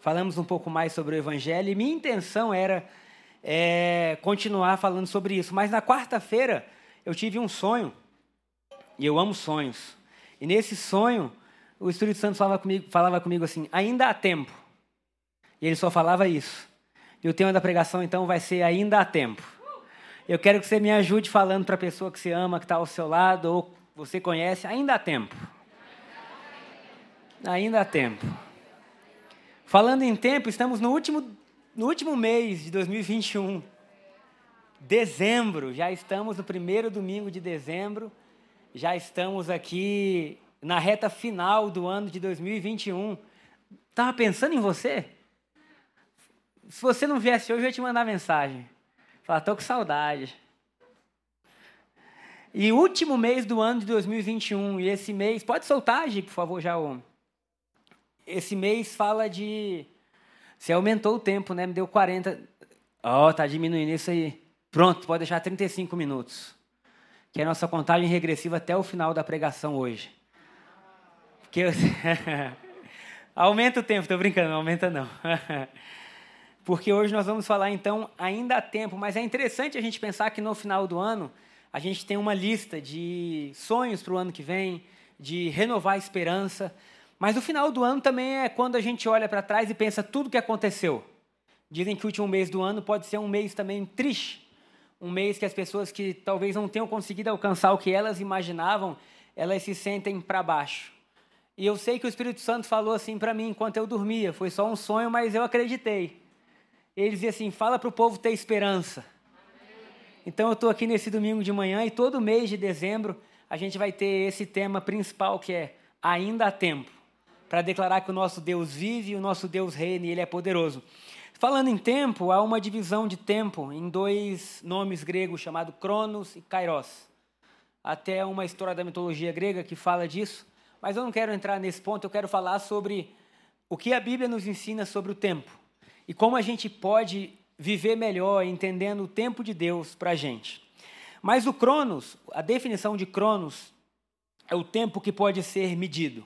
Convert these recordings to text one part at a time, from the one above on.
falamos um pouco mais sobre o Evangelho, e minha intenção era é, continuar falando sobre isso. Mas na quarta-feira eu tive um sonho, e eu amo sonhos. E nesse sonho, o Espírito Santo falava comigo, falava comigo assim: ainda há tempo. E ele só falava isso. E o tema da pregação então vai ser Ainda há tempo. Eu quero que você me ajude falando para a pessoa que você ama, que está ao seu lado, ou você conhece, ainda há tempo. Ainda há tempo. Falando em tempo, estamos no último, no último mês de 2021. Dezembro, já estamos no primeiro domingo de dezembro, já estamos aqui na reta final do ano de 2021. Estava pensando em você? Se você não viesse hoje, eu ia te mandar mensagem. Falar, estou com saudade. E último mês do ano de 2021, e esse mês, pode soltar, Gi, por favor, já esse mês fala de. Você aumentou o tempo, né? Me deu 40. Ó, oh, tá diminuindo isso aí. Pronto, pode deixar 35 minutos. Que é a nossa contagem regressiva até o final da pregação hoje. Porque eu... aumenta o tempo, tô brincando, não aumenta não. Porque hoje nós vamos falar então ainda há tempo, mas é interessante a gente pensar que no final do ano a gente tem uma lista de sonhos para o ano que vem, de renovar a esperança, mas o final do ano também é quando a gente olha para trás e pensa tudo o que aconteceu. Dizem que o último mês do ano pode ser um mês também triste, um mês que as pessoas que talvez não tenham conseguido alcançar o que elas imaginavam, elas se sentem para baixo. E eu sei que o Espírito Santo falou assim para mim enquanto eu dormia, foi só um sonho, mas eu acreditei. Ele dizia assim: fala para o povo ter esperança. Então eu estou aqui nesse domingo de manhã e todo mês de dezembro a gente vai ter esse tema principal que é ainda há tempo para declarar que o nosso Deus vive o nosso Deus reina e ele é poderoso. Falando em tempo, há uma divisão de tempo em dois nomes gregos chamados Cronos e Kairos. Até uma história da mitologia grega que fala disso, mas eu não quero entrar nesse ponto, eu quero falar sobre o que a Bíblia nos ensina sobre o tempo e como a gente pode viver melhor entendendo o tempo de Deus para a gente. Mas o Cronos, a definição de Cronos, é o tempo que pode ser medido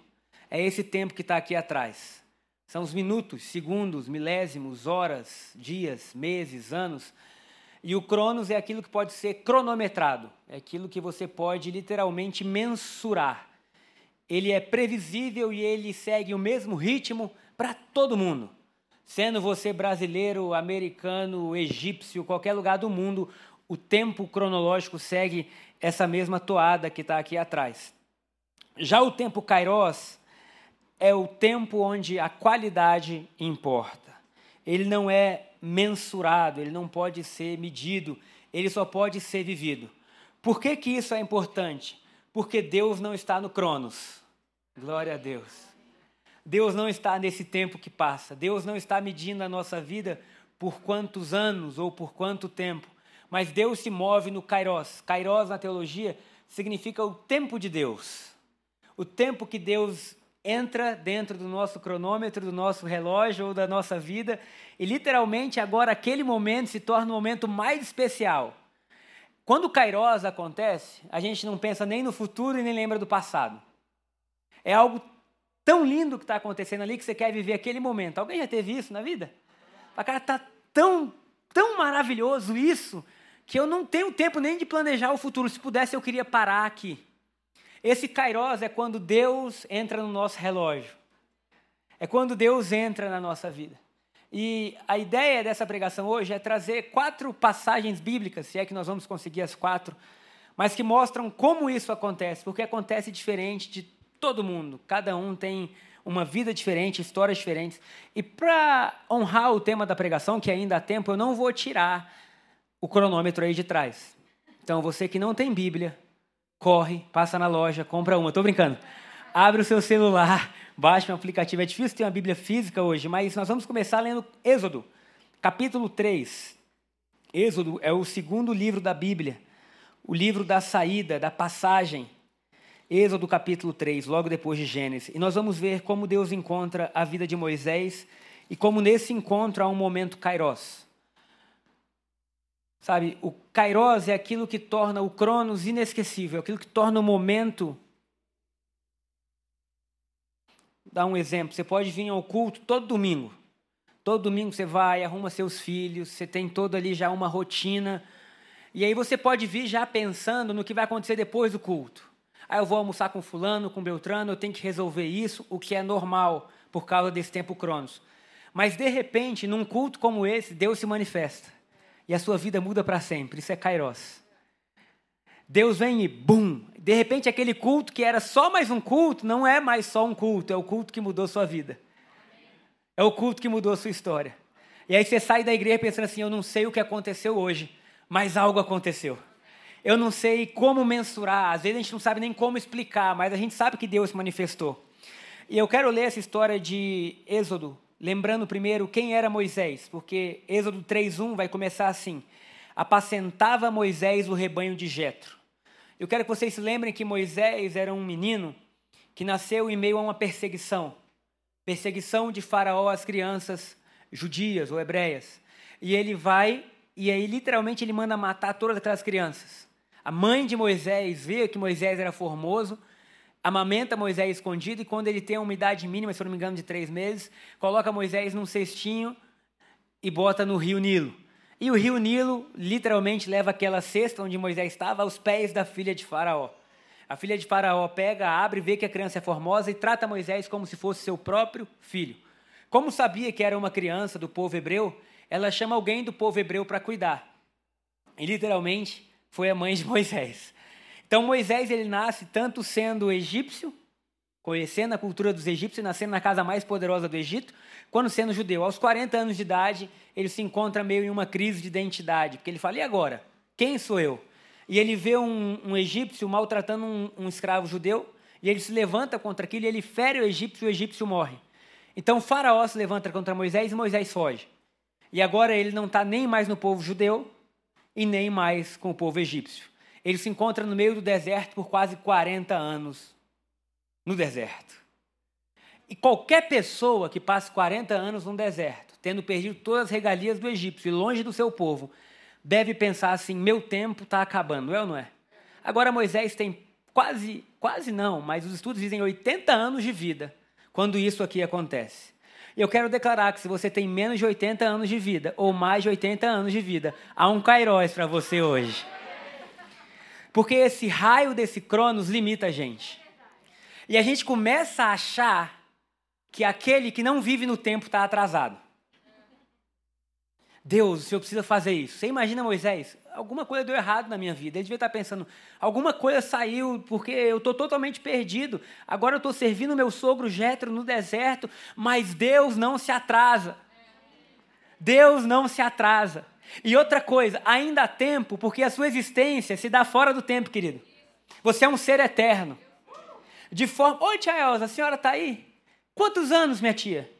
é esse tempo que está aqui atrás. São os minutos, segundos, milésimos, horas, dias, meses, anos. E o cronos é aquilo que pode ser cronometrado, é aquilo que você pode literalmente mensurar. Ele é previsível e ele segue o mesmo ritmo para todo mundo. Sendo você brasileiro, americano, egípcio, qualquer lugar do mundo, o tempo cronológico segue essa mesma toada que está aqui atrás. Já o tempo kairos é o tempo onde a qualidade importa. Ele não é mensurado, ele não pode ser medido, ele só pode ser vivido. Por que, que isso é importante? Porque Deus não está no Cronos. Glória a Deus. Deus não está nesse tempo que passa. Deus não está medindo a nossa vida por quantos anos ou por quanto tempo. Mas Deus se move no Kairos. Kairos na teologia significa o tempo de Deus. O tempo que Deus entra dentro do nosso cronômetro, do nosso relógio ou da nossa vida, e literalmente agora aquele momento se torna o momento mais especial. Quando o Kairos acontece, a gente não pensa nem no futuro e nem lembra do passado. É algo tão lindo que está acontecendo ali que você quer viver aquele momento. Alguém já teve isso na vida? A cara está tão, tão maravilhoso isso que eu não tenho tempo nem de planejar o futuro. Se pudesse, eu queria parar aqui. Esse kairos é quando Deus entra no nosso relógio. É quando Deus entra na nossa vida. E a ideia dessa pregação hoje é trazer quatro passagens bíblicas, se é que nós vamos conseguir as quatro, mas que mostram como isso acontece, porque acontece diferente de todo mundo. Cada um tem uma vida diferente, histórias diferentes. E para honrar o tema da pregação, que ainda há tempo, eu não vou tirar o cronômetro aí de trás. Então, você que não tem Bíblia, corre, passa na loja, compra uma. Estou brincando. Abre o seu celular, baixe um aplicativo. É difícil ter uma Bíblia física hoje, mas nós vamos começar lendo Êxodo, capítulo 3. Êxodo é o segundo livro da Bíblia, o livro da saída, da passagem. Êxodo capítulo 3, logo depois de Gênesis. E nós vamos ver como Deus encontra a vida de Moisés e como nesse encontro há um momento kairos. Sabe, o kairos é aquilo que torna o cronos inesquecível, aquilo que torna o momento dar um exemplo. Você pode vir ao culto todo domingo. Todo domingo você vai, arruma seus filhos, você tem todo ali já uma rotina. E aí você pode vir já pensando no que vai acontecer depois do culto. Aí eu vou almoçar com fulano, com Beltrano, eu tenho que resolver isso, o que é normal por causa desse tempo cronos. Mas de repente, num culto como esse, Deus se manifesta. E a sua vida muda para sempre. Isso é Kairos. Deus vem e bum! De repente, aquele culto que era só mais um culto, não é mais só um culto, é o culto que mudou sua vida. É o culto que mudou sua história. E aí você sai da igreja pensando assim: eu não sei o que aconteceu hoje, mas algo aconteceu. Eu não sei como mensurar, às vezes a gente não sabe nem como explicar, mas a gente sabe que Deus se manifestou. E eu quero ler essa história de Êxodo, lembrando primeiro quem era Moisés, porque Êxodo 3:1 vai começar assim: apacentava Moisés o rebanho de Jetro. Eu quero que vocês se lembrem que Moisés era um menino que nasceu em meio a uma perseguição. Perseguição de Faraó às crianças judias ou hebreias. E ele vai e aí literalmente ele manda matar todas aquelas crianças. A mãe de Moisés vê que Moisés era formoso, amamenta Moisés escondido e quando ele tem uma idade mínima, se eu não me engano, de três meses, coloca Moisés num cestinho e bota no rio Nilo. E o rio Nilo literalmente leva aquela cesta onde Moisés estava aos pés da filha de Faraó. A filha de Faraó pega, abre, vê que a criança é formosa e trata Moisés como se fosse seu próprio filho. Como sabia que era uma criança do povo hebreu, ela chama alguém do povo hebreu para cuidar. E literalmente foi a mãe de Moisés. Então Moisés ele nasce tanto sendo egípcio, conhecendo a cultura dos egípcios, nascendo na casa mais poderosa do Egito, quando sendo judeu. Aos 40 anos de idade, ele se encontra meio em uma crise de identidade, porque ele fala: e agora? Quem sou eu? E ele vê um, um egípcio maltratando um, um, escravo judeu, e ele se levanta contra aquilo, e ele fere o egípcio, e o egípcio morre. Então Faraó se levanta contra Moisés e Moisés foge. E agora ele não está nem mais no povo judeu e nem mais com o povo egípcio. Ele se encontra no meio do deserto por quase 40 anos. No deserto. E qualquer pessoa que passe 40 anos no deserto, tendo perdido todas as regalias do egípcio e longe do seu povo, deve pensar assim: meu tempo está acabando, é ou não é? Agora Moisés tem quase, quase não, mas os estudos dizem 80 anos de vida quando isso aqui acontece. E eu quero declarar que se você tem menos de 80 anos de vida ou mais de 80 anos de vida, há um Kairos para você hoje. Porque esse raio desse Cronos limita a gente. E a gente começa a achar que aquele que não vive no tempo está atrasado. Deus, o Senhor precisa fazer isso. Você imagina Moisés? Alguma coisa deu errado na minha vida. Ele devia estar pensando, alguma coisa saiu porque eu estou totalmente perdido. Agora eu estou servindo meu sogro Jetro no deserto, mas Deus não se atrasa. Deus não se atrasa. E outra coisa, ainda há tempo, porque a sua existência se dá fora do tempo, querido. Você é um ser eterno. De forma. Oi, tia Elza, a senhora está aí? Quantos anos, minha tia?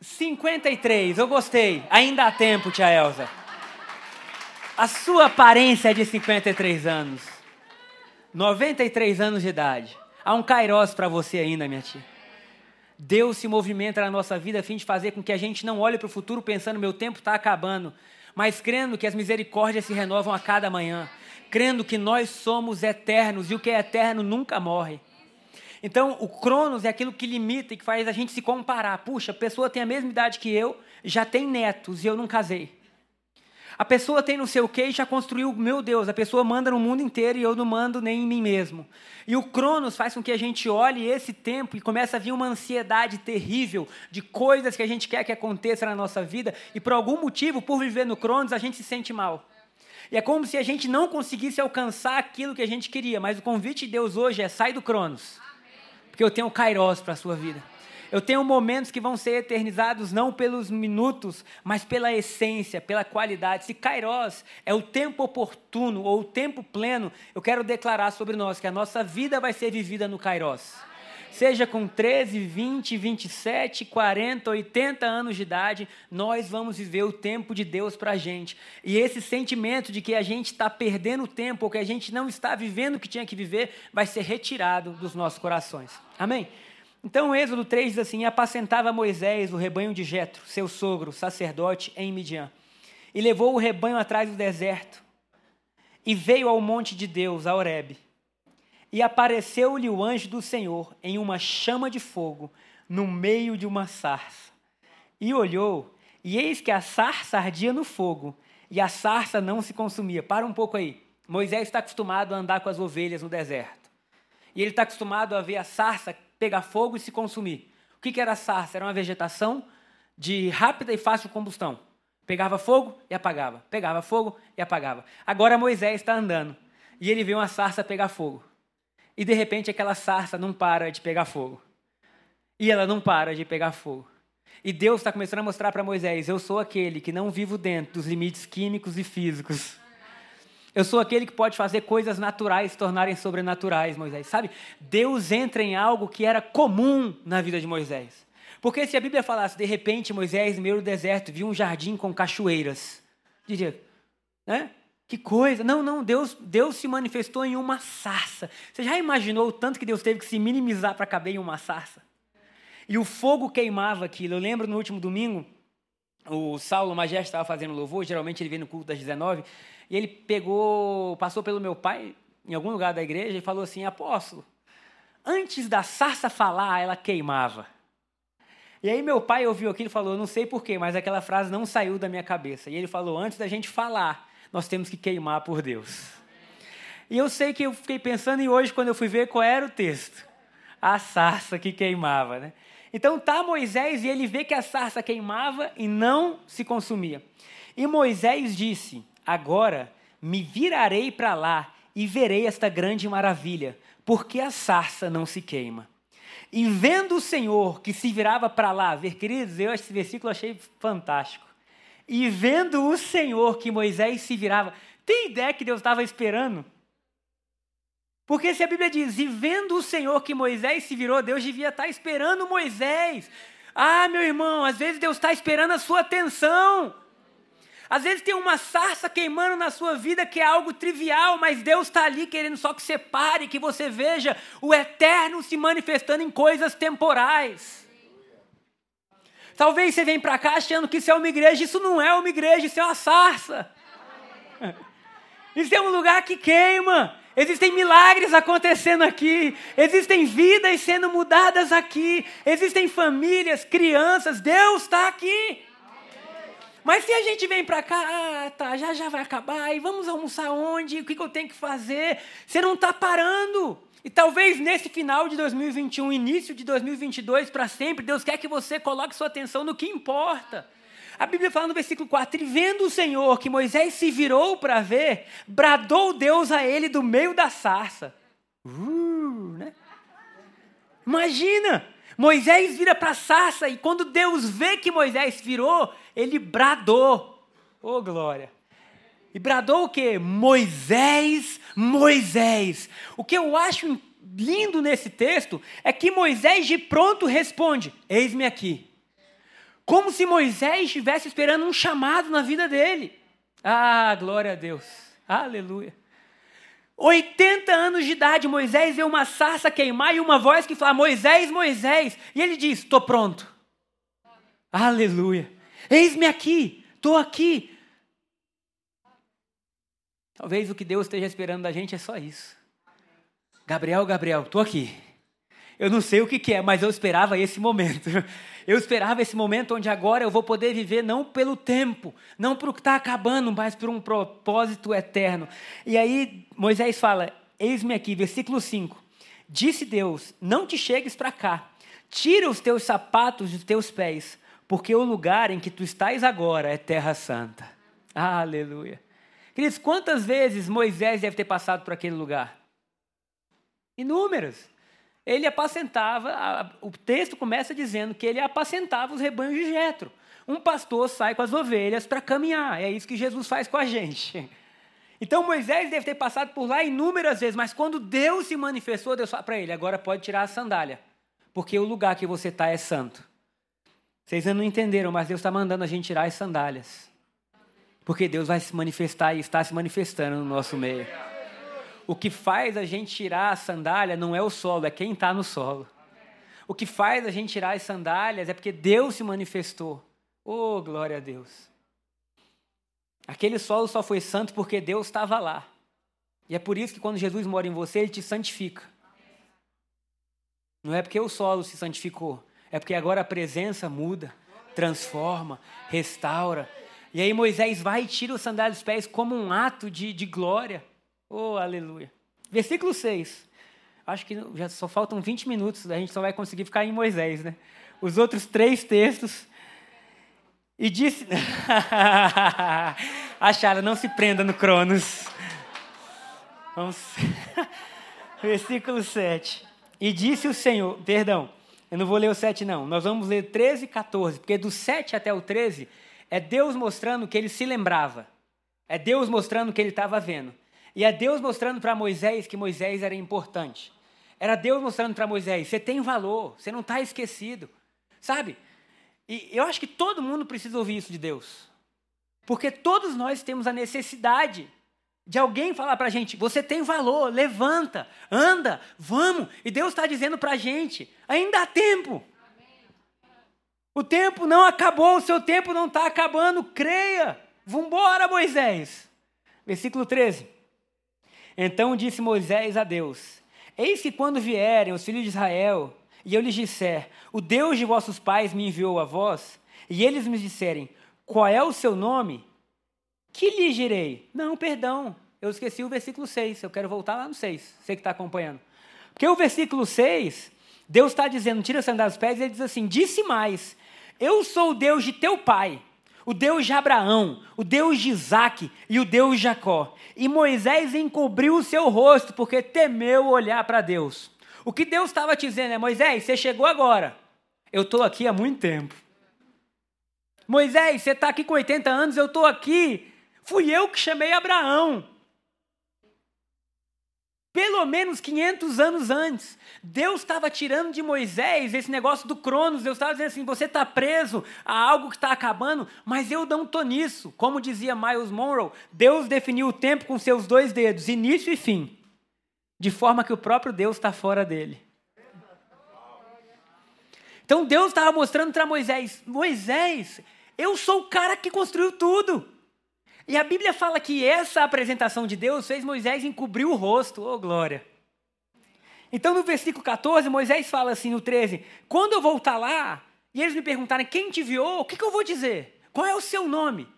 53, eu gostei. Ainda há tempo, tia Elza. A sua aparência é de 53 anos. 93 anos de idade. Há um kairós para você ainda, minha tia. Deus se movimenta na nossa vida a fim de fazer com que a gente não olhe para o futuro pensando meu tempo está acabando, mas crendo que as misericórdias se renovam a cada manhã, crendo que nós somos eternos e o que é eterno nunca morre. Então, o Cronos é aquilo que limita e que faz a gente se comparar. Puxa, a pessoa tem a mesma idade que eu, já tem netos e eu não casei. A pessoa tem não sei o que e já construiu, meu Deus, a pessoa manda no mundo inteiro e eu não mando nem em mim mesmo. E o Cronos faz com que a gente olhe esse tempo e comece a vir uma ansiedade terrível de coisas que a gente quer que aconteça na nossa vida e por algum motivo, por viver no Cronos, a gente se sente mal. E é como se a gente não conseguisse alcançar aquilo que a gente queria, mas o convite de Deus hoje é sai do Cronos porque eu tenho Kairos para a sua vida. Eu tenho momentos que vão ser eternizados não pelos minutos, mas pela essência, pela qualidade. Se Kairos é o tempo oportuno ou o tempo pleno, eu quero declarar sobre nós que a nossa vida vai ser vivida no Kairos. Seja com 13, 20, 27, 40, 80 anos de idade, nós vamos viver o tempo de Deus para a gente. E esse sentimento de que a gente está perdendo tempo ou que a gente não está vivendo o que tinha que viver vai ser retirado dos nossos corações. Amém? Então, Êxodo 3 diz assim: Apacentava Moisés o rebanho de Jetro, seu sogro, sacerdote, em Midian. E levou o rebanho atrás do deserto. E veio ao monte de Deus, a Horebe. E apareceu-lhe o anjo do Senhor em uma chama de fogo, no meio de uma sarça. E olhou, e eis que a sarça ardia no fogo, e a sarça não se consumia. Para um pouco aí. Moisés está acostumado a andar com as ovelhas no deserto. E ele está acostumado a ver a sarça pegar fogo e se consumir. O que, era a sarça? Era uma vegetação de rápida e fácil combustão. Pegava fogo e apagava. Pegava fogo e apagava. Agora Moisés está andando e ele vê uma sarça pegar fogo. E de repente aquela sarça não para de pegar fogo. E ela não para de pegar fogo. E Deus está começando a mostrar para Moisés: eu sou aquele que não vivo dentro dos limites químicos e físicos. Eu sou aquele que pode fazer coisas naturais se tornarem sobrenaturais, Moisés. Sabe? Deus entra em algo que era comum na vida de Moisés. Porque se a Bíblia falasse, de repente, Moisés, no meio do deserto, viu um jardim com cachoeiras, diria, né? Que coisa. Não, não, Deus, Deus se manifestou em uma sarça. Você já imaginou o tanto que Deus teve que se minimizar para caber em uma sarça? E o fogo queimava aquilo. Eu lembro no último domingo, o Saulo Mageste estava fazendo louvor, geralmente ele vem no culto das 19, e ele pegou, passou pelo meu pai em algum lugar da igreja e falou assim: Apóstolo, antes da sarça falar, ela queimava. E aí meu pai ouviu aquilo e falou: Não sei porquê, mas aquela frase não saiu da minha cabeça. E ele falou: Antes da gente falar, nós temos que queimar por Deus. E eu sei que eu fiquei pensando, e hoje, quando eu fui ver qual era o texto, a sarça que queimava, né? Então tá Moisés e ele vê que a sarça queimava e não se consumia. E Moisés disse: Agora me virarei para lá e verei esta grande maravilha, porque a sarça não se queima. E vendo o Senhor que se virava para lá, ver, queridos, eu esse versículo achei fantástico. E vendo o Senhor que Moisés se virava, tem ideia que Deus estava esperando? Porque se a Bíblia diz, e vendo o Senhor que Moisés se virou, Deus devia estar esperando Moisés. Ah, meu irmão, às vezes Deus está esperando a sua atenção. Às vezes tem uma sarça queimando na sua vida que é algo trivial, mas Deus está ali querendo só que você pare, que você veja o eterno se manifestando em coisas temporais. Talvez você venha para cá achando que isso é uma igreja, isso não é uma igreja, isso é uma sarça. Isso é um lugar que queima. Existem milagres acontecendo aqui, existem vidas sendo mudadas aqui, existem famílias, crianças, Deus está aqui. Mas se a gente vem para cá, ah, tá, já já vai acabar, e vamos almoçar onde? O que, que eu tenho que fazer? Você não está parando. E talvez nesse final de 2021, início de 2022, para sempre, Deus quer que você coloque sua atenção no que importa. A Bíblia fala no versículo 4: E vendo o Senhor que Moisés se virou para ver, bradou Deus a ele do meio da sarça. Uh, né? Imagina! Moisés vira para a sarça e quando Deus vê que Moisés virou, ele bradou. Oh, glória! E bradou o quê? Moisés, Moisés. O que eu acho lindo nesse texto é que Moisés de pronto responde: Eis-me aqui. Como se Moisés estivesse esperando um chamado na vida dele. Ah, glória a Deus. Aleluia. 80 anos de idade, Moisés vê uma sarça queimar e uma voz que fala: Moisés, Moisés. E ele diz: Estou pronto. Aleluia. Eis-me aqui, estou aqui. Talvez o que Deus esteja esperando da gente é só isso. Gabriel, Gabriel, estou aqui. Eu não sei o que, que é, mas eu esperava esse momento. Eu esperava esse momento onde agora eu vou poder viver não pelo tempo, não para o que está acabando, mas por um propósito eterno. E aí Moisés fala: Eis-me aqui, versículo 5. Disse Deus: Não te chegues para cá, tira os teus sapatos dos teus pés, porque o lugar em que tu estás agora é terra santa. Aleluia. Queridos, quantas vezes Moisés deve ter passado por aquele lugar? Inúmeras. Ele apacentava, o texto começa dizendo que ele apacentava os rebanhos de Jetro. Um pastor sai com as ovelhas para caminhar, é isso que Jesus faz com a gente. Então Moisés deve ter passado por lá inúmeras vezes, mas quando Deus se manifestou, Deus falou para ele: agora pode tirar a sandália, porque o lugar que você está é santo. Vocês ainda não entenderam, mas Deus está mandando a gente tirar as sandálias. Porque Deus vai se manifestar e está se manifestando no nosso meio. O que faz a gente tirar a sandália não é o solo, é quem está no solo. O que faz a gente tirar as sandálias é porque Deus se manifestou. Oh, glória a Deus. Aquele solo só foi santo porque Deus estava lá. E é por isso que quando Jesus mora em você, ele te santifica. Não é porque o solo se santificou, é porque agora a presença muda, transforma, restaura. E aí Moisés vai e tira o sandália dos pés como um ato de, de glória. Oh, aleluia. Versículo 6. Acho que já só faltam 20 minutos, a gente só vai conseguir ficar em Moisés, né? Os outros três textos e disse. Acharam, não se prenda no Cronos. Vamos. Versículo 7. E disse o Senhor, perdão, eu não vou ler o 7 não, nós vamos ler 13 e 14, porque do 7 até o 13 é Deus mostrando que ele se lembrava. É Deus mostrando que ele estava vendo. E é Deus mostrando para Moisés que Moisés era importante. Era Deus mostrando para Moisés: você tem valor, você não está esquecido. Sabe? E eu acho que todo mundo precisa ouvir isso de Deus. Porque todos nós temos a necessidade de alguém falar para a gente: você tem valor, levanta, anda, vamos. E Deus está dizendo para a gente: ainda há tempo. O tempo não acabou, o seu tempo não está acabando, creia. Vambora, Moisés. Versículo 13. Então disse Moisés a Deus: Eis que quando vierem os filhos de Israel e eu lhes disser: O Deus de vossos pais me enviou a vós, e eles me disserem: Qual é o seu nome? Que lhes direi? Não, perdão, eu esqueci o versículo 6. Eu quero voltar lá no 6, você que está acompanhando. Porque o versículo 6, Deus está dizendo: Tira a sandália dos pés, e ele diz assim: Disse mais: Eu sou o Deus de teu pai o Deus de Abraão, o Deus de Isaac e o Deus de Jacó. E Moisés encobriu o seu rosto, porque temeu olhar para Deus. O que Deus estava te dizendo é: Moisés, você chegou agora. Eu estou aqui há muito tempo. Moisés, você está aqui com 80 anos, eu estou aqui. Fui eu que chamei Abraão. Pelo menos 500 anos antes, Deus estava tirando de Moisés esse negócio do Cronos. Deus estava dizendo assim: você está preso a algo que está acabando, mas eu não estou nisso. Como dizia Miles Monroe, Deus definiu o tempo com seus dois dedos, início e fim de forma que o próprio Deus está fora dele. Então Deus estava mostrando para Moisés: Moisés, eu sou o cara que construiu tudo. E a Bíblia fala que essa apresentação de Deus fez Moisés encobrir o rosto. Oh, glória! Então, no versículo 14, Moisés fala assim, no 13: Quando eu voltar lá e eles me perguntarem quem te enviou, o que, que eu vou dizer? Qual é o seu nome?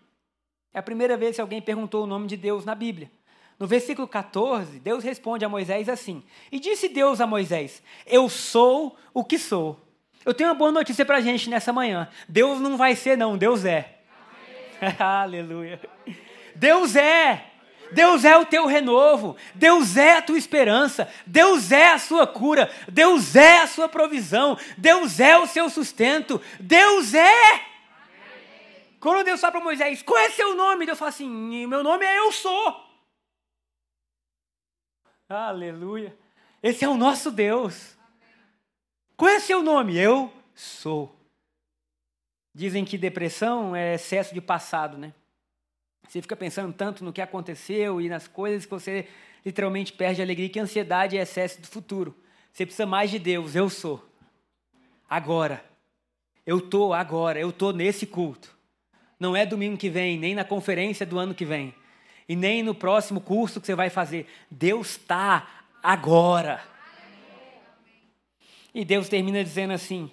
É a primeira vez que alguém perguntou o nome de Deus na Bíblia. No versículo 14, Deus responde a Moisés assim: E disse Deus a Moisés: Eu sou o que sou. Eu tenho uma boa notícia para a gente nessa manhã. Deus não vai ser, não, Deus é. Aleluia. Deus é. Deus é o teu renovo, Deus é a tua esperança, Deus é a sua cura, Deus é a sua provisão, Deus é o seu sustento, Deus é. Quando Deus fala para Moisés, qual é seu nome? Deus fala assim: meu nome é Eu Sou. Aleluia. Esse é o nosso Deus. Qual é seu nome? Eu sou. Dizem que depressão é excesso de passado, né? Você fica pensando tanto no que aconteceu e nas coisas que você literalmente perde a alegria, que ansiedade é excesso do futuro. Você precisa mais de Deus, eu sou. Agora. Eu tô agora, eu tô nesse culto. Não é domingo que vem, nem na conferência do ano que vem e nem no próximo curso que você vai fazer. Deus está agora. E Deus termina dizendo assim: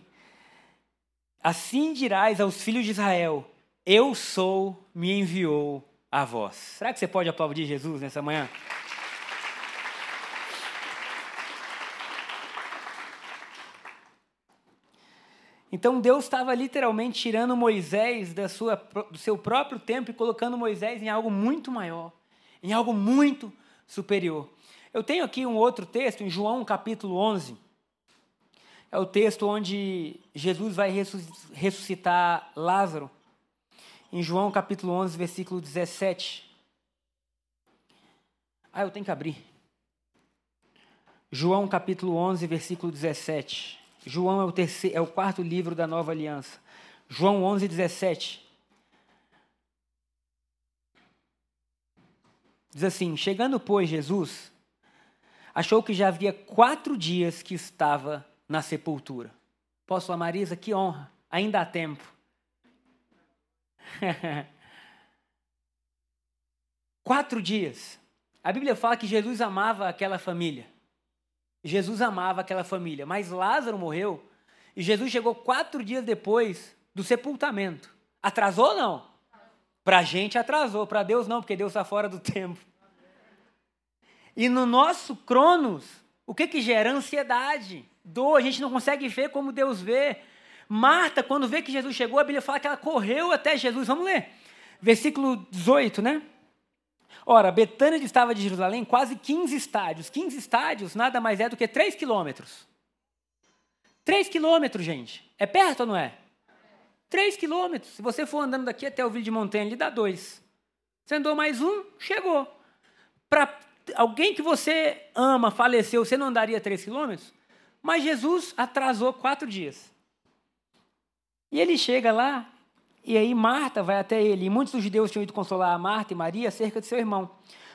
Assim dirás aos filhos de Israel: Eu sou, me enviou a vós. Será que você pode aplaudir Jesus nessa manhã? Então Deus estava literalmente tirando Moisés sua, do seu próprio tempo e colocando Moisés em algo muito maior, em algo muito superior. Eu tenho aqui um outro texto, em João capítulo 11. É o texto onde Jesus vai ressuscitar Lázaro, em João capítulo 11, versículo 17. Ah, eu tenho que abrir. João capítulo 11, versículo 17. João é o, terceiro, é o quarto livro da nova aliança. João 11, 17. Diz assim: Chegando, pois, Jesus, achou que já havia quatro dias que estava na sepultura. Posso, Marisa? Que honra! Ainda há tempo. quatro dias. A Bíblia fala que Jesus amava aquela família. Jesus amava aquela família, mas Lázaro morreu e Jesus chegou quatro dias depois do sepultamento. Atrasou ou não? Para a gente atrasou, para Deus não, porque Deus está fora do tempo. E no nosso cronos, o que, que gera? Ansiedade, dor, a gente não consegue ver como Deus vê. Marta, quando vê que Jesus chegou, a Bíblia fala que ela correu até Jesus. Vamos ler. Versículo 18, né? Ora, Betânia estava de Jerusalém quase 15 estádios. 15 estádios nada mais é do que 3 quilômetros. 3 quilômetros, gente. É perto ou não é? 3 quilômetros. Se você for andando daqui até o Vila de Montanha, ele dá dois. Você andou mais um, chegou. Para alguém que você ama faleceu, você não andaria 3 quilômetros? Mas Jesus atrasou quatro dias. E ele chega lá, e aí Marta vai até ele. E muitos dos judeus tinham ido consolar a Marta e Maria acerca de seu irmão.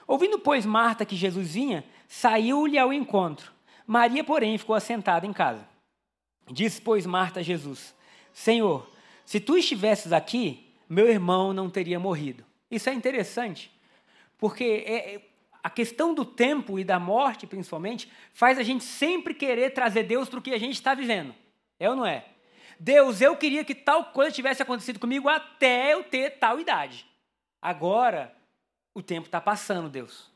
Ouvindo, pois, Marta que Jesus vinha, saiu-lhe ao encontro. Maria, porém, ficou assentada em casa. Disse, pois, Marta a Jesus: Senhor, se tu estivesses aqui, meu irmão não teria morrido. Isso é interessante, porque é, é a questão do tempo e da morte, principalmente, faz a gente sempre querer trazer Deus para o que a gente está vivendo. É ou não é? Deus, eu queria que tal coisa tivesse acontecido comigo até eu ter tal idade. Agora, o tempo está passando, Deus.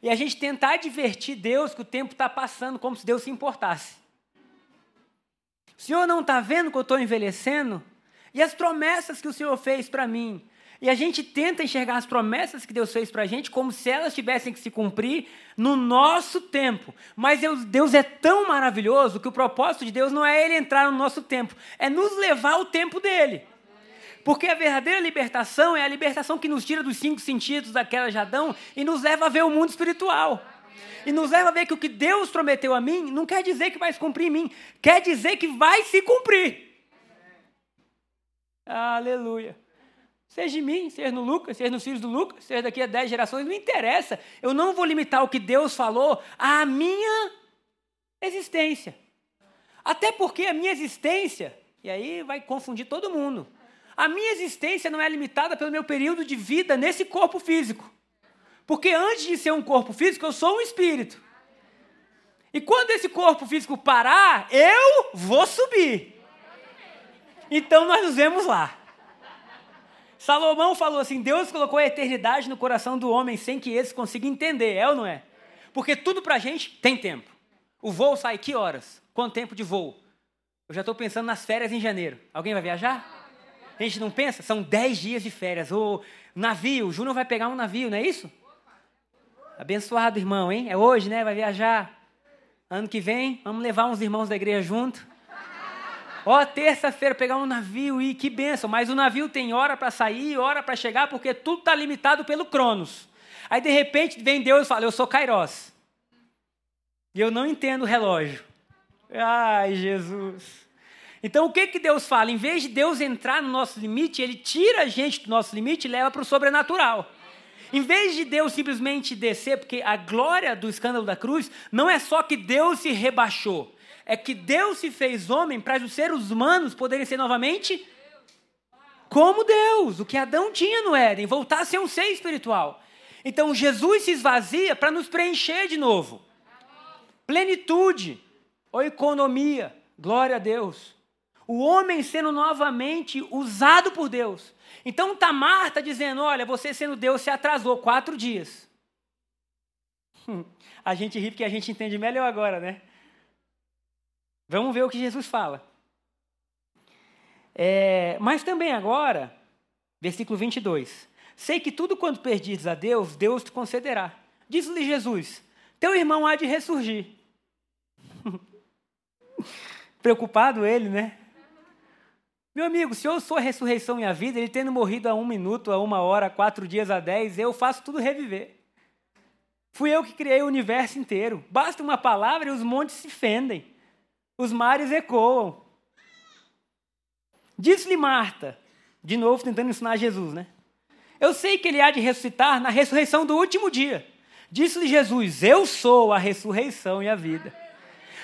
E a gente tentar advertir Deus que o tempo está passando, como se Deus se importasse. O Senhor não está vendo que eu estou envelhecendo? E as promessas que o Senhor fez para mim? E a gente tenta enxergar as promessas que Deus fez para a gente como se elas tivessem que se cumprir no nosso tempo. Mas Deus é tão maravilhoso que o propósito de Deus não é Ele entrar no nosso tempo, é nos levar ao tempo dele. Porque a verdadeira libertação é a libertação que nos tira dos cinco sentidos daquela Jadão e nos leva a ver o mundo espiritual. E nos leva a ver que o que Deus prometeu a mim não quer dizer que vai se cumprir em mim, quer dizer que vai se cumprir. Aleluia. Seja em mim, seja no Lucas, seja nos filhos do Lucas, seja daqui a dez gerações, não interessa. Eu não vou limitar o que Deus falou à minha existência. Até porque a minha existência, e aí vai confundir todo mundo, a minha existência não é limitada pelo meu período de vida nesse corpo físico. Porque antes de ser um corpo físico, eu sou um espírito. E quando esse corpo físico parar, eu vou subir. Então nós nos vemos lá. Salomão falou assim: Deus colocou a eternidade no coração do homem sem que esse consiga entender, é ou não é? Porque tudo pra gente tem tempo. O voo sai que horas? Quanto tempo de voo? Eu já estou pensando nas férias em janeiro. Alguém vai viajar? A gente não pensa? São 10 dias de férias. O navio, o Júnior vai pegar um navio, não é isso? Abençoado, irmão, hein? É hoje, né? Vai viajar. Ano que vem, vamos levar uns irmãos da igreja junto. Ó, terça-feira pegar um navio e que benção, mas o navio tem hora para sair, hora para chegar, porque tudo está limitado pelo Cronos. Aí de repente vem Deus e fala: Eu sou Kairos. E eu não entendo o relógio. Ai, Jesus. Então o que, que Deus fala? Em vez de Deus entrar no nosso limite, ele tira a gente do nosso limite e leva para o sobrenatural. Em vez de Deus simplesmente descer, porque a glória do escândalo da cruz não é só que Deus se rebaixou, é que Deus se fez homem para os seres humanos poderem ser novamente como Deus, o que Adão tinha no Éden, voltar a ser um ser espiritual. Então Jesus se esvazia para nos preencher de novo. Plenitude, ou economia, glória a Deus. O homem sendo novamente usado por Deus. Então Tamar está dizendo: olha, você sendo Deus se atrasou quatro dias. A gente ri porque a gente entende melhor agora, né? Vamos ver o que Jesus fala. É, mas também agora, versículo 22. Sei que tudo quanto perdires a Deus, Deus te concederá. Diz-lhe Jesus: Teu irmão há de ressurgir. Preocupado ele, né? Meu amigo, se eu sou a ressurreição e a vida, ele tendo morrido a um minuto, a uma hora, a quatro dias, a dez, eu faço tudo reviver. Fui eu que criei o universo inteiro. Basta uma palavra e os montes se fendem. Os mares ecoam. Disse-lhe Marta, de novo tentando ensinar Jesus, né? Eu sei que ele há de ressuscitar na ressurreição do último dia. Disse-lhe Jesus: Eu sou a ressurreição e a vida.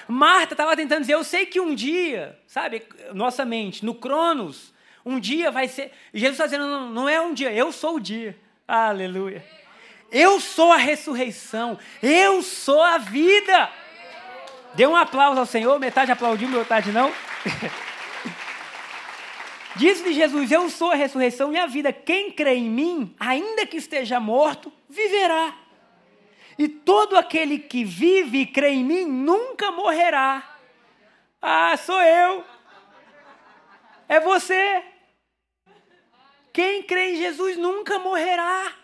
Marta estava tentando dizer: Eu sei que um dia, sabe, nossa mente, no Cronos, um dia vai ser. Jesus está dizendo: não, não é um dia, eu sou o dia. Aleluia. Eu sou a ressurreição, eu sou a vida. Dê um aplauso ao Senhor, metade aplaudiu, metade não. Diz-lhe Jesus: Eu sou a ressurreição e a vida. Quem crê em mim, ainda que esteja morto, viverá. E todo aquele que vive e crê em mim nunca morrerá. Ah, sou eu. É você. Quem crê em Jesus nunca morrerá.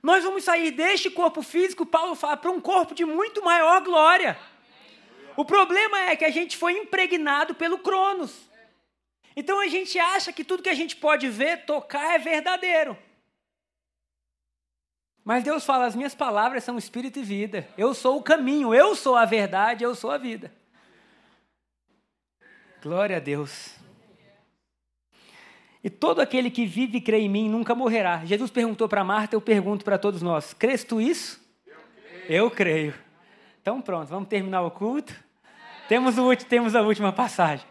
Nós vamos sair deste corpo físico, Paulo fala, para um corpo de muito maior glória. O problema é que a gente foi impregnado pelo Cronos. Então a gente acha que tudo que a gente pode ver, tocar é verdadeiro. Mas Deus fala: as minhas palavras são espírito e vida. Eu sou o caminho, eu sou a verdade, eu sou a vida. Glória a Deus. E todo aquele que vive e crê em mim nunca morrerá. Jesus perguntou para Marta, eu pergunto para todos nós: crês tu isso? Eu creio. eu creio. Então pronto, vamos terminar o culto. Temos, o, temos a última passagem.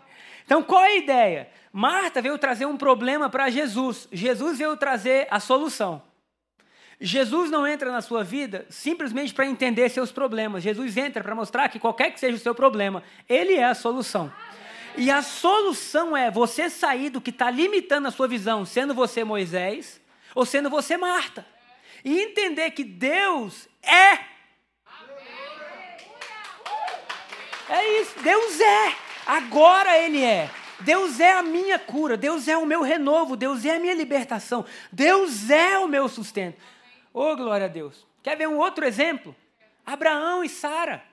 Então qual é a ideia? Marta veio trazer um problema para Jesus. Jesus veio trazer a solução. Jesus não entra na sua vida simplesmente para entender seus problemas. Jesus entra para mostrar que qualquer que seja o seu problema, Ele é a solução. E a solução é você sair do que está limitando a sua visão, sendo você Moisés ou sendo você Marta. E entender que Deus é. É isso, Deus é. Agora Ele é. Deus é a minha cura, Deus é o meu renovo, Deus é a minha libertação, Deus é o meu sustento. Oh, glória a Deus. Quer ver um outro exemplo? Abraão e Sara.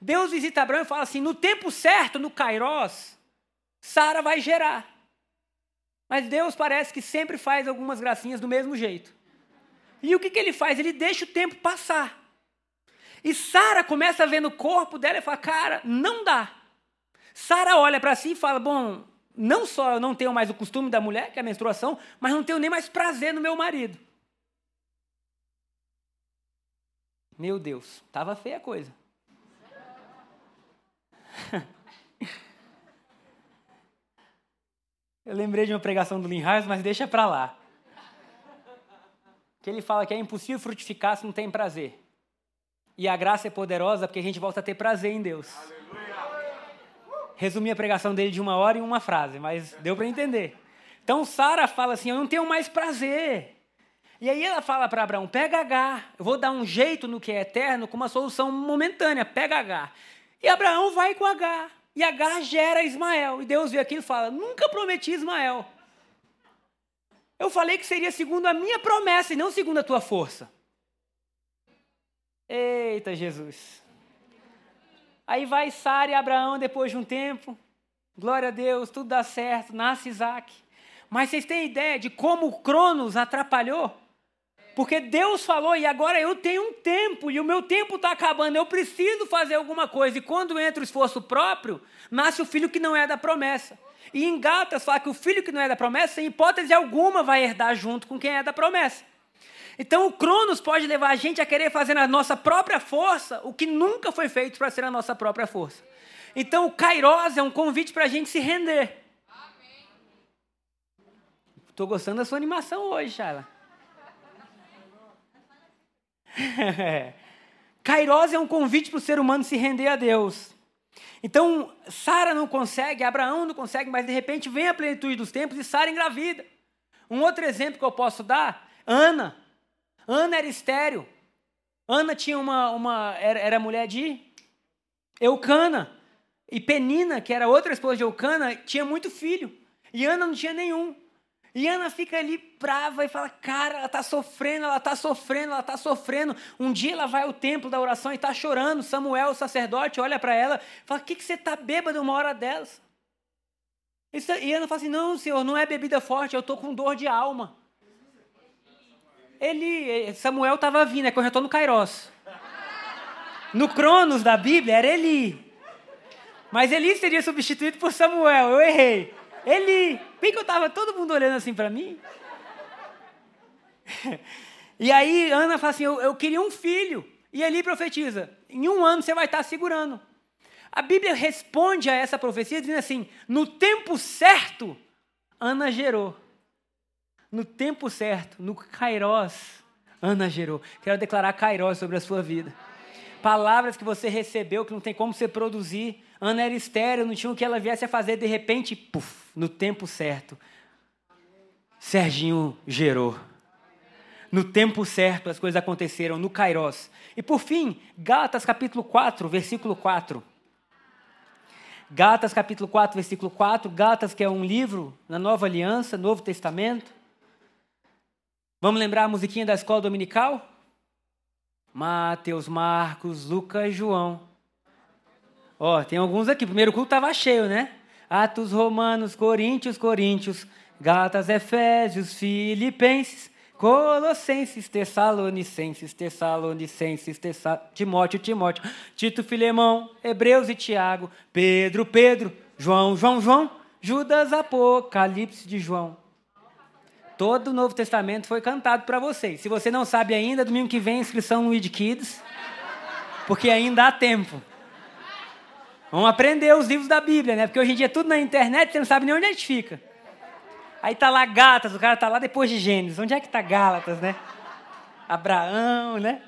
Deus visita Abraão e fala assim: no tempo certo, no Kairós, Sara vai gerar. Mas Deus parece que sempre faz algumas gracinhas do mesmo jeito. E o que, que ele faz? Ele deixa o tempo passar. E Sara começa a ver no corpo dela e fala: Cara, não dá. Sara olha para si e fala: Bom, não só eu não tenho mais o costume da mulher, que é a menstruação, mas não tenho nem mais prazer no meu marido. Meu Deus, estava feia a coisa. Eu lembrei de uma pregação do Linhares, mas deixa para lá. Que ele fala que é impossível frutificar se não tem prazer. E a graça é poderosa porque a gente volta a ter prazer em Deus. Resumi a pregação dele de uma hora em uma frase, mas deu para entender. Então Sara fala assim: Eu não tenho mais prazer. E aí ela fala para Abraão: pega H, eu vou dar um jeito no que é eterno com uma solução momentânea, pega H. E Abraão vai com H. E H gera Ismael. E Deus vê aquilo e fala: nunca prometi Ismael. Eu falei que seria segundo a minha promessa e não segundo a tua força. Eita Jesus. Aí vai Sara e Abraão depois de um tempo. Glória a Deus, tudo dá certo, nasce Isaac. Mas vocês têm ideia de como o Cronos atrapalhou? Porque Deus falou e agora eu tenho um tempo e o meu tempo está acabando, eu preciso fazer alguma coisa. E quando entra o esforço próprio, nasce o filho que não é da promessa. E em Gatas fala que o filho que não é da promessa, em hipótese alguma, vai herdar junto com quem é da promessa. Então o Cronos pode levar a gente a querer fazer na nossa própria força o que nunca foi feito para ser a nossa própria força. Então o Kairos é um convite para a gente se render. Estou gostando da sua animação hoje, Charla. Kairos é um convite para o ser humano se render a Deus. Então, Sara não consegue, Abraão não consegue, mas de repente vem a plenitude dos tempos e Sara engravida. Um outro exemplo que eu posso dar, Ana. Ana era estéreo. Ana tinha uma, uma era, era mulher de Eucana. E Penina, que era outra esposa de Eucana, tinha muito filho. E Ana não tinha nenhum. E Ana fica ali brava e fala: Cara, ela está sofrendo, ela está sofrendo, ela está sofrendo. Um dia ela vai ao templo da oração e está chorando. Samuel, o sacerdote, olha para ela e fala: O que, que você está bêbada uma hora delas? E Ana fala assim: Não, senhor, não é bebida forte, eu estou com dor de alma. Ele, Samuel estava vindo, é estou no Kairos. No Cronos da Bíblia era Eli. Mas Eli seria substituído por Samuel, eu errei. Eli, bem que eu estava todo mundo olhando assim para mim. E aí Ana fala assim: eu, eu, queria um filho. E Eli profetiza: em um ano você vai estar segurando. A Bíblia responde a essa profecia dizendo assim: no tempo certo, Ana gerou. No tempo certo, no Kairos, Ana gerou. Quero declarar Kairos sobre a sua vida. Palavras que você recebeu que não tem como você produzir. Ana era estéreo, não tinha o que ela viesse a fazer, de repente, puf, no tempo certo. Serginho gerou. No tempo certo as coisas aconteceram, no Kairos. E por fim, Gálatas capítulo 4, versículo 4. Gálatas capítulo 4, versículo 4. Gálatas que é um livro na Nova Aliança, Novo Testamento. Vamos lembrar a musiquinha da escola dominical? Mateus, Marcos, Lucas, João. Ó, tem alguns aqui. Primeiro culto estava cheio, né? Atos, Romanos, Coríntios, Coríntios, Gálatas, Efésios, Filipenses, Colossenses, Tessalonicenses, Tessalonicenses, Tessa... Timóteo, Timóteo, Tito, Filemão, Hebreus e Tiago, Pedro, Pedro, João, João, João, Judas, Apocalipse de João. Todo o Novo Testamento foi cantado para vocês. Se você não sabe ainda, domingo que vem, inscrição no Id Kids, porque ainda há tempo. Vamos aprender os livros da Bíblia, né? Porque hoje em dia é tudo na internet, você não sabe nem onde a gente fica. Aí tá lá Gálatas, o cara tá lá depois de Gênesis. Onde é que tá Gálatas, né? Abraão, né?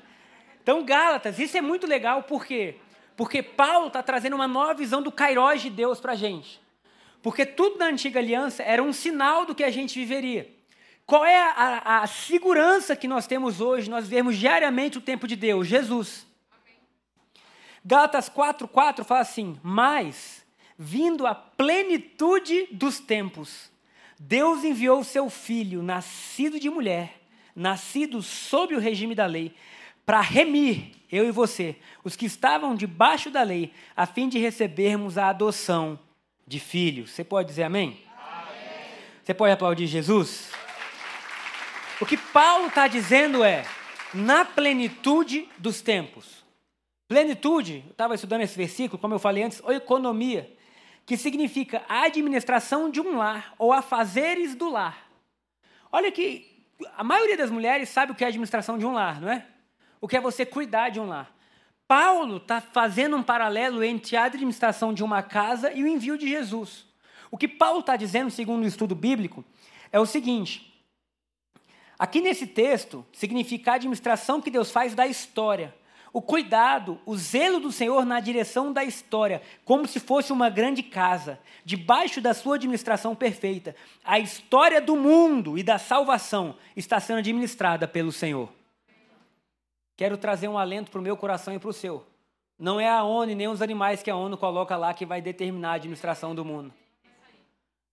Então, Gálatas, isso é muito legal, por quê? Porque Paulo está trazendo uma nova visão do Kairos de Deus para a gente. Porque tudo na antiga aliança era um sinal do que a gente viveria. Qual é a, a, segurança que nós temos hoje, nós vemos diariamente o tempo de Deus? Jesus. Gálatas 4,4 fala assim: Mas, vindo a plenitude dos tempos, Deus enviou o seu filho, nascido de mulher, nascido sob o regime da lei, para remir, eu e você, os que estavam debaixo da lei, a fim de recebermos a adoção de filhos. Você pode dizer amém? amém. Você pode aplaudir Jesus? O que Paulo está dizendo é, na plenitude dos tempos. Plenitude, eu estava estudando esse versículo, como eu falei antes, ou economia, que significa a administração de um lar, ou a fazeres do lar. Olha que a maioria das mulheres sabe o que é a administração de um lar, não é? O que é você cuidar de um lar. Paulo está fazendo um paralelo entre a administração de uma casa e o envio de Jesus. O que Paulo está dizendo, segundo o estudo bíblico, é o seguinte: Aqui nesse texto, significa a administração que Deus faz da história. O cuidado, o zelo do Senhor na direção da história, como se fosse uma grande casa, debaixo da sua administração perfeita. A história do mundo e da salvação está sendo administrada pelo Senhor. Quero trazer um alento para o meu coração e para o seu. Não é a ONU nem os animais que a ONU coloca lá que vai determinar a administração do mundo.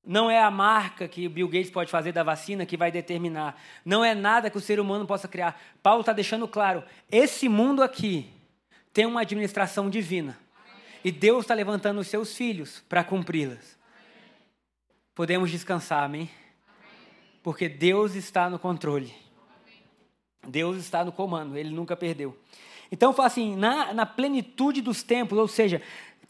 Não é a marca que o Bill Gates pode fazer da vacina que vai determinar. Não é nada que o ser humano possa criar. Paulo está deixando claro: esse mundo aqui tem uma administração divina. E Deus está levantando os seus filhos para cumpri-las. Podemos descansar, amém? Porque Deus está no controle. Deus está no comando, ele nunca perdeu. Então, fala assim, na, na plenitude dos tempos, ou seja,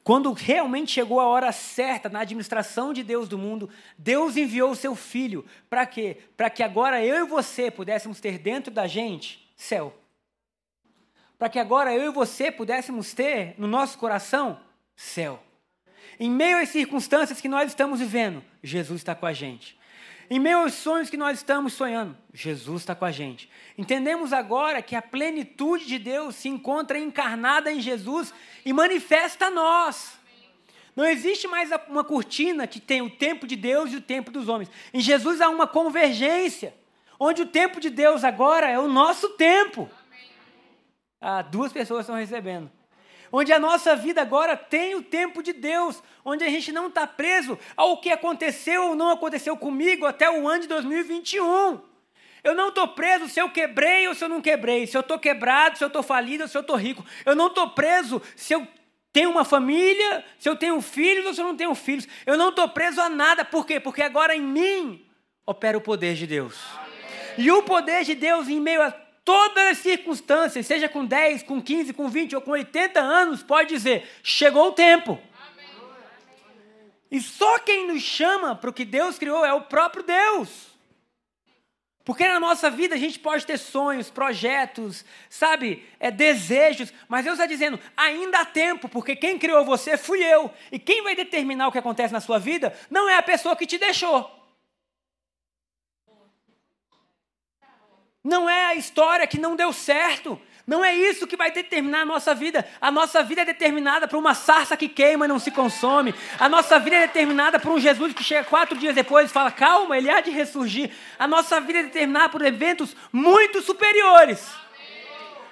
quando realmente chegou a hora certa na administração de Deus do mundo, Deus enviou o seu filho. Para quê? Para que agora eu e você pudéssemos ter dentro da gente céu. Para que agora eu e você pudéssemos ter no nosso coração céu. Em meio às circunstâncias que nós estamos vivendo, Jesus está com a gente. Em meio aos sonhos que nós estamos sonhando, Jesus está com a gente. Entendemos agora que a plenitude de Deus se encontra encarnada em Jesus e manifesta a nós. Não existe mais uma cortina que tem o tempo de Deus e o tempo dos homens. Em Jesus há uma convergência, onde o tempo de Deus agora é o nosso tempo. Ah, duas pessoas estão recebendo. Onde a nossa vida agora tem o tempo de Deus, onde a gente não está preso ao que aconteceu ou não aconteceu comigo até o ano de 2021. Eu não estou preso se eu quebrei ou se eu não quebrei, se eu estou quebrado, se eu estou falido ou se eu estou rico. Eu não estou preso se eu tenho uma família, se eu tenho filhos ou se eu não tenho filhos. Eu não estou preso a nada. Por quê? Porque agora em mim opera o poder de Deus. E o poder de Deus em meio a todas as circunstâncias, seja com 10, com 15, com 20 ou com 80 anos, pode dizer: chegou o tempo. E só quem nos chama para o que Deus criou é o próprio Deus. Porque na nossa vida a gente pode ter sonhos, projetos, sabe, é, desejos, mas Deus está dizendo, ainda há tempo, porque quem criou você fui eu. E quem vai determinar o que acontece na sua vida não é a pessoa que te deixou. Não é a história que não deu certo. Não é isso que vai determinar a nossa vida. A nossa vida é determinada por uma sarça que queima e não se consome. A nossa vida é determinada por um Jesus que chega quatro dias depois e fala: calma, ele há de ressurgir. A nossa vida é determinada por eventos muito superiores.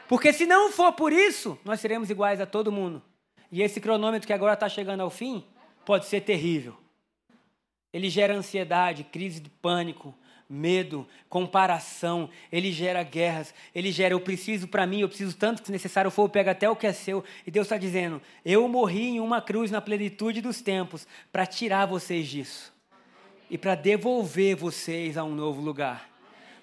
Porque se não for por isso, nós seremos iguais a todo mundo. E esse cronômetro que agora está chegando ao fim pode ser terrível. Ele gera ansiedade, crise de pânico, medo, comparação, ele gera guerras, ele gera eu preciso para mim, eu preciso tanto que se necessário for, eu pego até o que é seu. E Deus está dizendo: eu morri em uma cruz na plenitude dos tempos para tirar vocês disso e para devolver vocês a um novo lugar.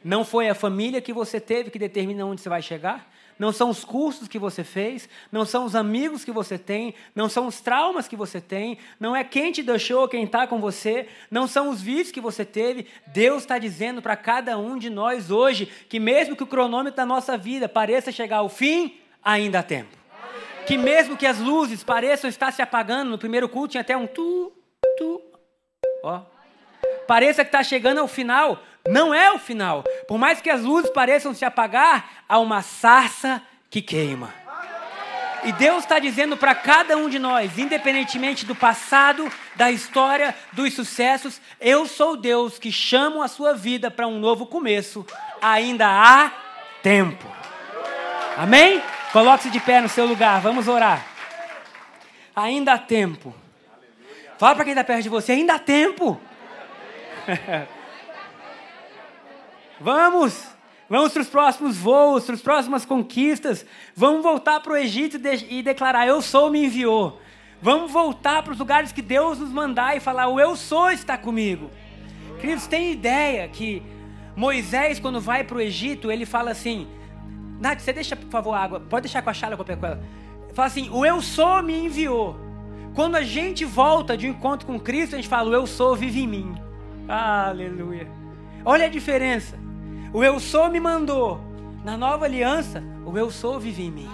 Não foi a família que você teve que determina onde você vai chegar? Não são os cursos que você fez, não são os amigos que você tem, não são os traumas que você tem, não é quem te deixou, quem está com você, não são os vícios que você teve. Deus está dizendo para cada um de nós hoje que, mesmo que o cronômetro da nossa vida pareça chegar ao fim, ainda há tempo. Que mesmo que as luzes pareçam estar se apagando, no primeiro culto tinha até um tu, tu, ó. Pareça que está chegando ao final, não é o final. Por mais que as luzes pareçam se apagar, há uma sarça que queima. E Deus está dizendo para cada um de nós, independentemente do passado, da história, dos sucessos, eu sou Deus que chamo a sua vida para um novo começo. Ainda há tempo. Amém? Coloque-se de pé no seu lugar, vamos orar. Ainda há tempo. Fala para quem está perto de você, ainda há tempo. Vamos! Vamos para os próximos voos, para as próximas conquistas. Vamos voltar para o Egito e declarar: Eu sou, me enviou. Vamos voltar para os lugares que Deus nos mandar e falar: O eu sou está comigo. Queridos, tem ideia que Moisés, quando vai para o Egito, ele fala assim: Nath, você deixa, por favor, água. Pode deixar com a chala com a ela. Fala assim: O eu sou me enviou. Quando a gente volta de um encontro com Cristo, a gente fala: O eu sou vive em mim. Aleluia. Olha a diferença. O eu sou me mandou. Na nova aliança, o eu sou vive em mim.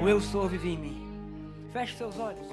O eu sou vive em mim. Feche seus olhos.